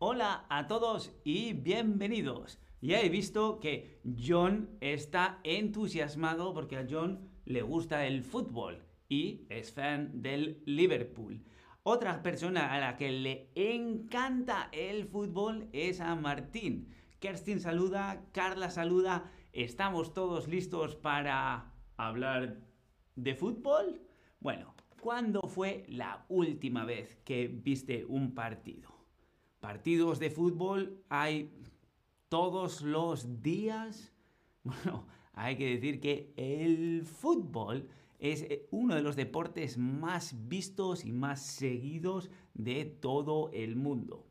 Hola a todos y bienvenidos. Ya he visto que John está entusiasmado porque a John le gusta el fútbol y es fan del Liverpool. Otra persona a la que le encanta el fútbol es a Martín. Kerstin saluda, Carla saluda. ¿Estamos todos listos para hablar de fútbol? Bueno, ¿cuándo fue la última vez que viste un partido? Partidos de fútbol hay todos los días. Bueno, hay que decir que el fútbol es eh, uno de los deportes más vistos y más seguidos de todo el mundo.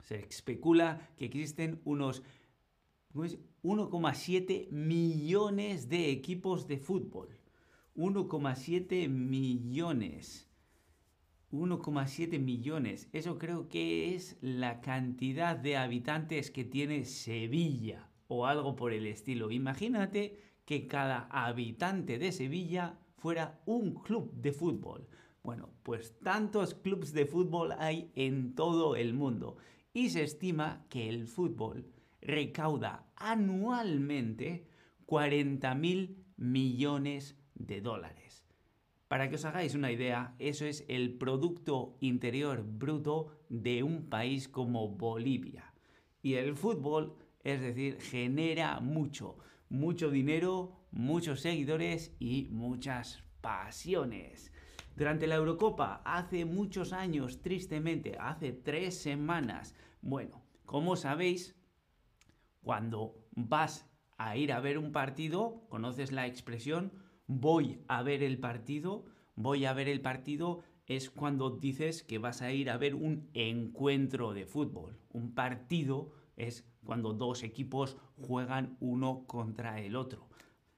Se especula que existen unos 1,7 millones de equipos de fútbol. 1,7 millones. 1,7 millones. Eso creo que es la cantidad de habitantes que tiene Sevilla o algo por el estilo. Imagínate que cada habitante de Sevilla fuera un club de fútbol. Bueno, pues tantos clubes de fútbol hay en todo el mundo y se estima que el fútbol recauda anualmente 40 mil millones de dólares. Para que os hagáis una idea, eso es el Producto Interior Bruto de un país como Bolivia. Y el fútbol, es decir, genera mucho, mucho dinero, muchos seguidores y muchas pasiones. Durante la Eurocopa, hace muchos años, tristemente, hace tres semanas, bueno, como sabéis, cuando vas a ir a ver un partido, conoces la expresión voy a ver el partido, voy a ver el partido es cuando dices que vas a ir a ver un encuentro de fútbol. Un partido es cuando dos equipos juegan uno contra el otro.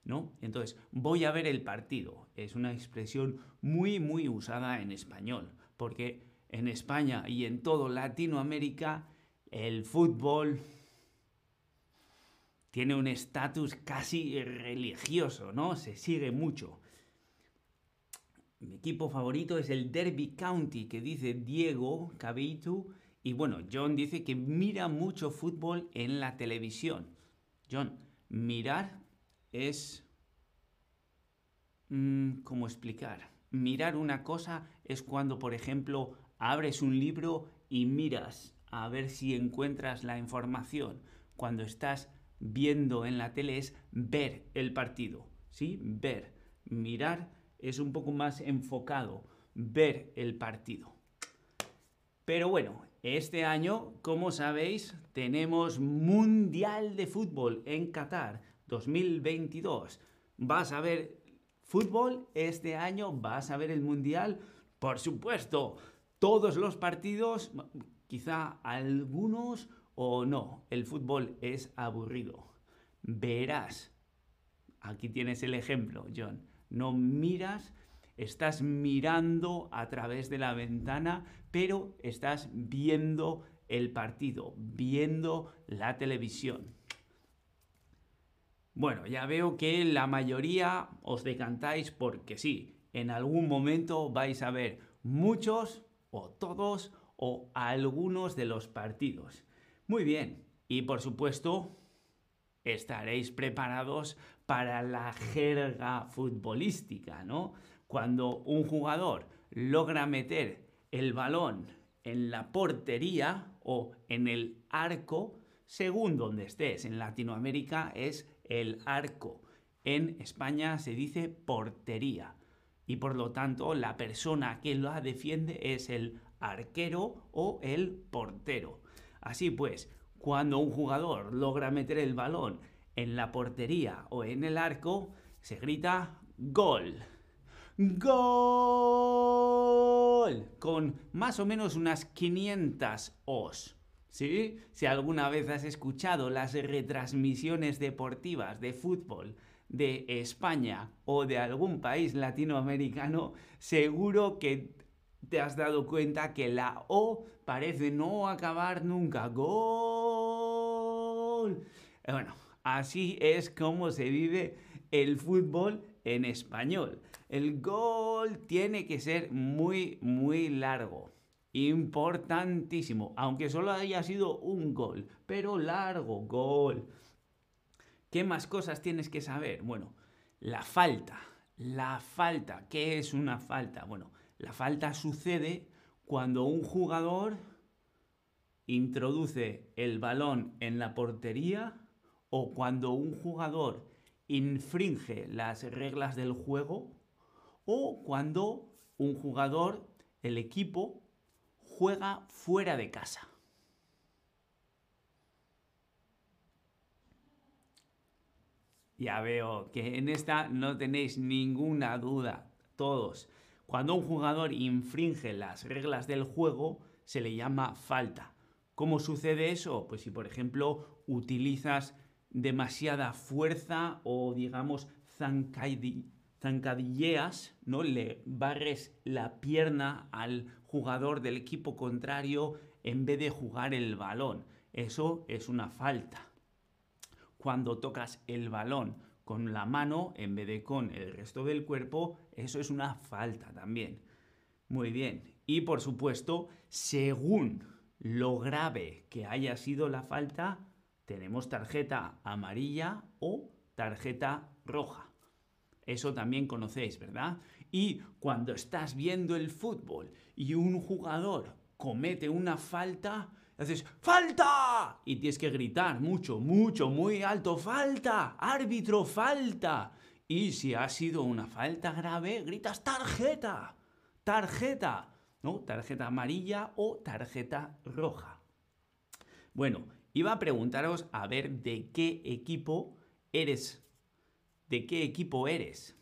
¿No? Entonces, voy a ver el partido. Es una expresión muy, muy usada en español, porque en España y en todo Latinoamérica el fútbol tiene un estatus casi religioso, ¿no? Se sigue mucho. Mi equipo favorito es el Derby County, que dice Diego Cabeitu. Y bueno, John dice que mira mucho fútbol en la televisión. John, mirar es... Mm, ¿Cómo explicar? Mirar una cosa es cuando, por ejemplo, abres un libro y miras a ver si encuentras la información. Cuando estás viendo en la tele es ver el partido, ¿sí? Ver. Mirar es un poco más enfocado, ver el partido. Pero bueno, este año, como sabéis, tenemos Mundial de Fútbol en Qatar 2022. ¿Vas a ver fútbol este año? ¿Vas a ver el Mundial? Por supuesto, todos los partidos, quizá algunos o no, el fútbol es aburrido. Verás. Aquí tienes el ejemplo, John. No miras, estás mirando a través de la ventana, pero estás viendo el partido, viendo la televisión. Bueno, ya veo que la mayoría os decantáis porque sí, en algún momento vais a ver muchos o todos o algunos de los partidos. Muy bien, y por supuesto, estaréis preparados para la jerga futbolística, ¿no? Cuando un jugador logra meter el balón en la portería o en el arco, según donde estés, en Latinoamérica es el arco. En España se dice portería y por lo tanto la persona que la defiende es el arquero o el portero. Así pues, cuando un jugador logra meter el balón en la portería o en el arco, se grita gol. ¡Gol! Con más o menos unas 500 os. ¿Sí? Si alguna vez has escuchado las retransmisiones deportivas de fútbol de España o de algún país latinoamericano, seguro que te has dado cuenta que la O parece no acabar nunca. ¡Gol! Eh, bueno, así es como se vive el fútbol en español. El gol tiene que ser muy, muy largo. Importantísimo, aunque solo haya sido un gol, pero largo gol. ¿Qué más cosas tienes que saber? Bueno, la falta. La falta. ¿Qué es una falta? Bueno, la falta sucede cuando un jugador introduce el balón en la portería o cuando un jugador infringe las reglas del juego o cuando un jugador, el equipo, juega fuera de casa. Ya veo que en esta no tenéis ninguna duda, todos. Cuando un jugador infringe las reglas del juego, se le llama falta. ¿Cómo sucede eso? Pues si por ejemplo utilizas demasiada fuerza o digamos zancadilleas, ¿no? Le barres la pierna al jugador del equipo contrario en vez de jugar el balón. Eso es una falta. Cuando tocas el balón con la mano en vez de con el resto del cuerpo, eso es una falta también. Muy bien. Y por supuesto, según lo grave que haya sido la falta, tenemos tarjeta amarilla o tarjeta roja. Eso también conocéis, ¿verdad? Y cuando estás viendo el fútbol y un jugador comete una falta, haces ¡Falta! Y tienes que gritar mucho, mucho, muy alto, ¡Falta! ¡Árbitro, falta! Y si ha sido una falta grave, gritas tarjeta, tarjeta, ¿no? Tarjeta amarilla o tarjeta roja. Bueno, Iba a preguntaros a ver de qué equipo eres. ¿De qué equipo eres?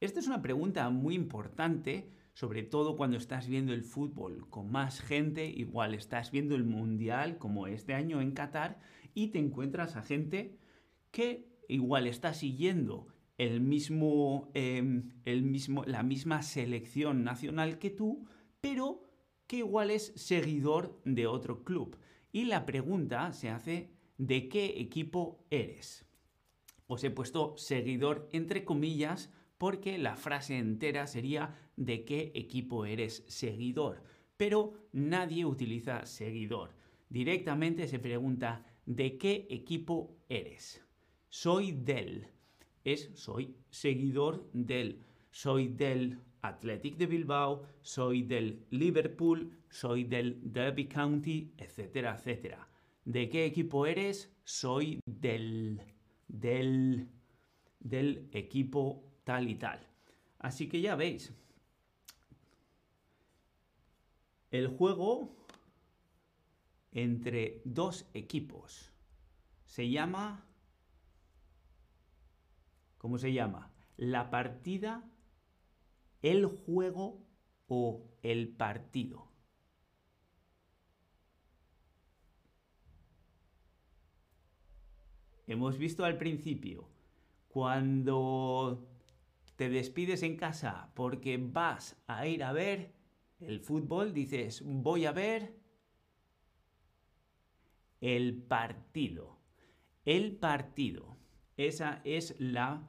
Esta es una pregunta muy importante, sobre todo cuando estás viendo el fútbol con más gente, igual estás viendo el mundial como este año en Qatar y te encuentras a gente que igual está siguiendo el mismo, em, el mismo, la misma selección nacional que tú, pero que igual es seguidor de otro club. Y la pregunta se hace ¿de qué equipo eres? Os he puesto seguidor entre comillas porque la frase entera sería ¿de qué equipo eres seguidor? Pero nadie utiliza seguidor. Directamente se pregunta ¿de qué equipo eres? Soy del. Es soy seguidor del. Soy del Athletic de Bilbao, soy del Liverpool, soy del Derby County, etcétera, etcétera. ¿De qué equipo eres? Soy del, del, del equipo tal y tal. Así que ya veis. El juego entre dos equipos se llama... ¿Cómo se llama? La partida, el juego o el partido. hemos visto al principio, cuando te despides en casa porque vas a ir a ver el fútbol, dices, voy a ver el partido. El partido. Esa es la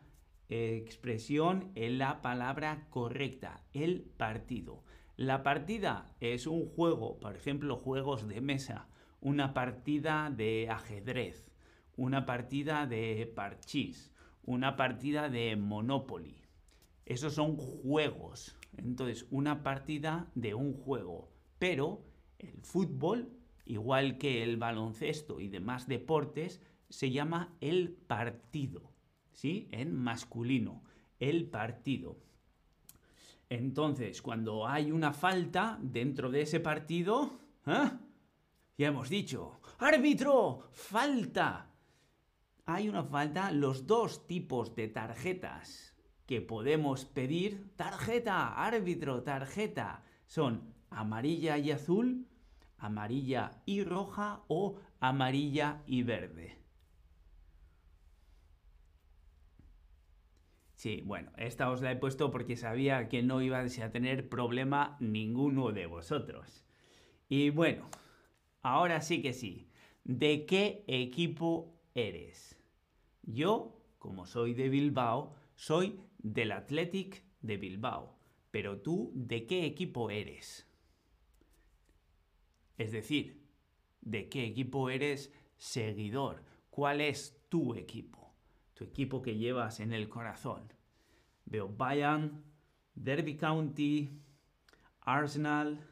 expresión en la palabra correcta. El partido. La partida es un juego, por ejemplo, juegos de mesa, una partida de ajedrez, una partida de parchís, una partida de Monopoly. Esos son juegos. Entonces, una partida de un juego. Pero el fútbol, igual que el baloncesto y demás deportes, se llama el partido. ¿Sí? En masculino. El partido. Entonces, cuando hay una falta dentro de ese partido, ¿eh? ya hemos dicho, árbitro, falta hay una falta, los dos tipos de tarjetas que podemos pedir, tarjeta, árbitro, tarjeta, son amarilla y azul, amarilla y roja o amarilla y verde. Sí, bueno, esta os la he puesto porque sabía que no iba a tener problema ninguno de vosotros. Y bueno, ahora sí que sí. ¿De qué equipo eres? Yo, como soy de Bilbao, soy del Athletic de Bilbao. Pero tú, ¿de qué equipo eres? Es decir, de qué equipo eres seguidor, cuál es tu equipo, tu equipo que llevas en el corazón. Veo Bayern, Derby County, Arsenal.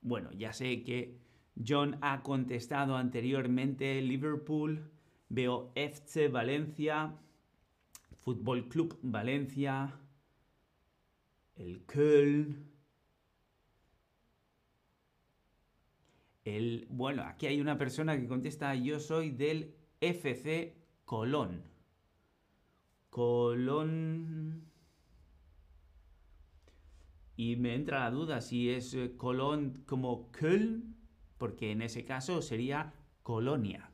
Bueno, ya sé que John ha contestado anteriormente Liverpool. Veo FC Valencia, Fútbol Club Valencia, el Köln. El, bueno, aquí hay una persona que contesta, yo soy del FC Colón. Colón... Y me entra la duda si es eh, Colón como Köln, porque en ese caso sería Colonia.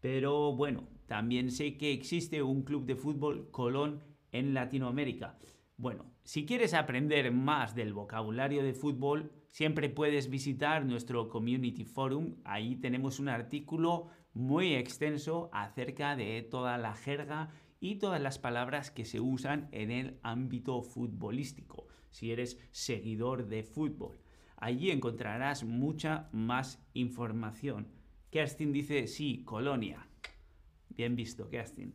Pero bueno, también sé que existe un club de fútbol Colón en Latinoamérica. Bueno, si quieres aprender más del vocabulario de fútbol, siempre puedes visitar nuestro Community Forum. Ahí tenemos un artículo muy extenso acerca de toda la jerga y todas las palabras que se usan en el ámbito futbolístico, si eres seguidor de fútbol. Allí encontrarás mucha más información. Kerstin dice, sí, Colonia. Bien visto, Kerstin.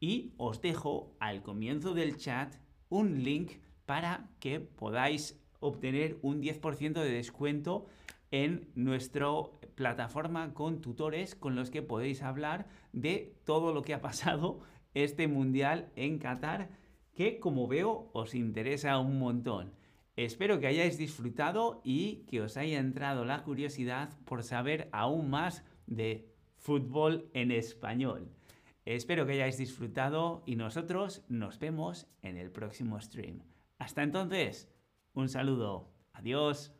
Y os dejo al comienzo del chat un link para que podáis obtener un 10% de descuento en nuestra plataforma con tutores con los que podéis hablar de todo lo que ha pasado este mundial en Qatar, que como veo os interesa un montón. Espero que hayáis disfrutado y que os haya entrado la curiosidad por saber aún más de fútbol en español. Espero que hayáis disfrutado y nosotros nos vemos en el próximo stream. Hasta entonces, un saludo. Adiós.